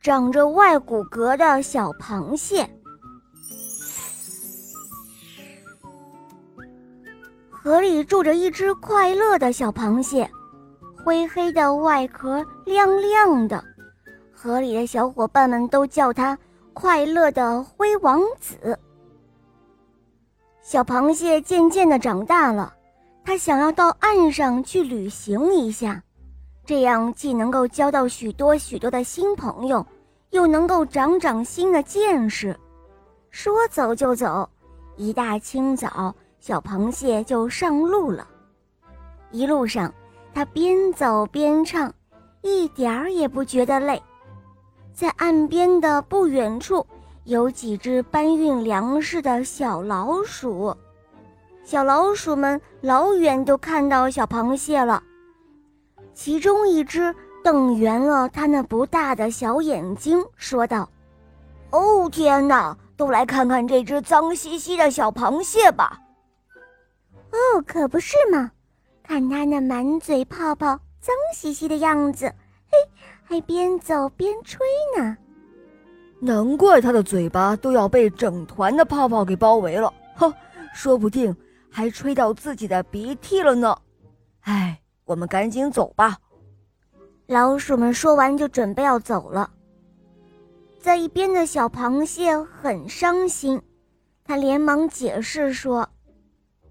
长着外骨骼的小螃蟹。河里住着一只快乐的小螃蟹，灰黑的外壳亮亮的，河里的小伙伴们都叫它“快乐的灰王子”。小螃蟹渐渐的长大了，它想要到岸上去旅行一下。这样既能够交到许多许多的新朋友，又能够长长新的见识。说走就走，一大清早，小螃蟹就上路了。一路上，它边走边唱，一点儿也不觉得累。在岸边的不远处，有几只搬运粮食的小老鼠。小老鼠们老远都看到小螃蟹了。其中一只瞪圆了它那不大的小眼睛，说道：“哦，天哪！都来看看这只脏兮兮的小螃蟹吧！”“哦，可不是嘛！看它那满嘴泡泡、脏兮兮的样子，嘿，还边走边吹呢。难怪它的嘴巴都要被整团的泡泡给包围了。哼，说不定还吹到自己的鼻涕了呢。哎。”我们赶紧走吧！老鼠们说完就准备要走了。在一边的小螃蟹很伤心，他连忙解释说：“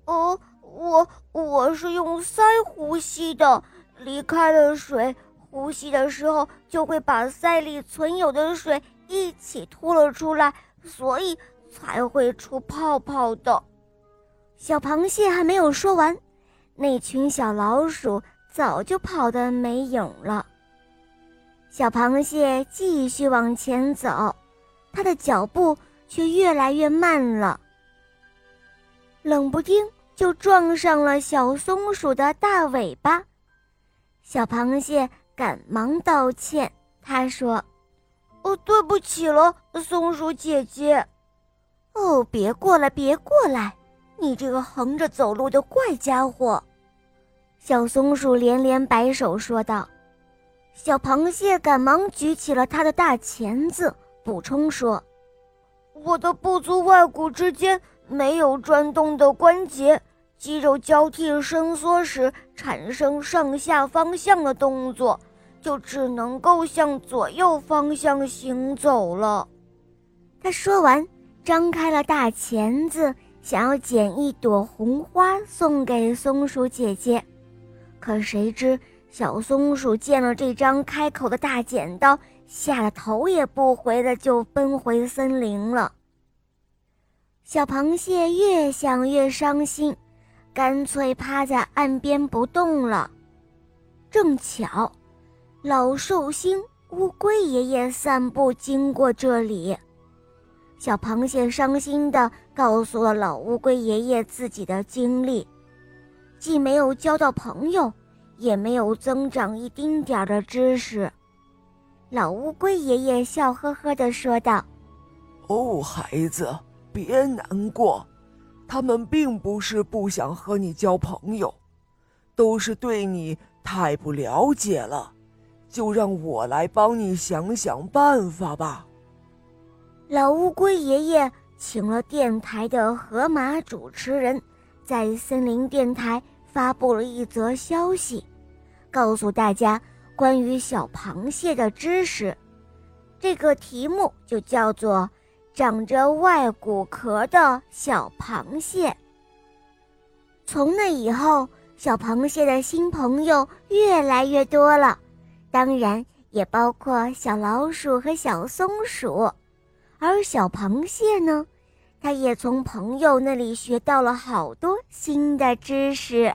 哦，我我是用鳃呼吸的，离开了水，呼吸的时候就会把鳃里存有的水一起吐了出来，所以才会出泡泡的。”小螃蟹还没有说完。那群小老鼠早就跑得没影了。小螃蟹继续往前走，它的脚步却越来越慢了。冷不丁就撞上了小松鼠的大尾巴，小螃蟹赶忙道歉。他说：“哦，对不起了，松鼠姐姐。”“哦，别过来，别过来，你这个横着走路的怪家伙。”小松鼠连连摆手说道：“小螃蟹赶忙举起了它的大钳子，补充说：‘我的不足外骨之间没有转动的关节，肌肉交替伸缩时产生上下方向的动作，就只能够向左右方向行走了。’”他说完，张开了大钳子，想要捡一朵红花送给松鼠姐姐。可谁知，小松鼠见了这张开口的大剪刀，吓得头也不回的就奔回森林了。小螃蟹越想越伤心，干脆趴在岸边不动了。正巧，老寿星乌龟爷爷散步经过这里，小螃蟹伤心地告诉了老乌龟爷爷自己的经历。既没有交到朋友，也没有增长一丁点儿的知识。老乌龟爷爷笑呵呵地说道：“哦，孩子，别难过，他们并不是不想和你交朋友，都是对你太不了解了。就让我来帮你想想办法吧。”老乌龟爷爷请了电台的河马主持人。在森林电台发布了一则消息，告诉大家关于小螃蟹的知识。这个题目就叫做“长着外骨壳的小螃蟹”。从那以后，小螃蟹的新朋友越来越多了，当然也包括小老鼠和小松鼠。而小螃蟹呢？他也从朋友那里学到了好多新的知识。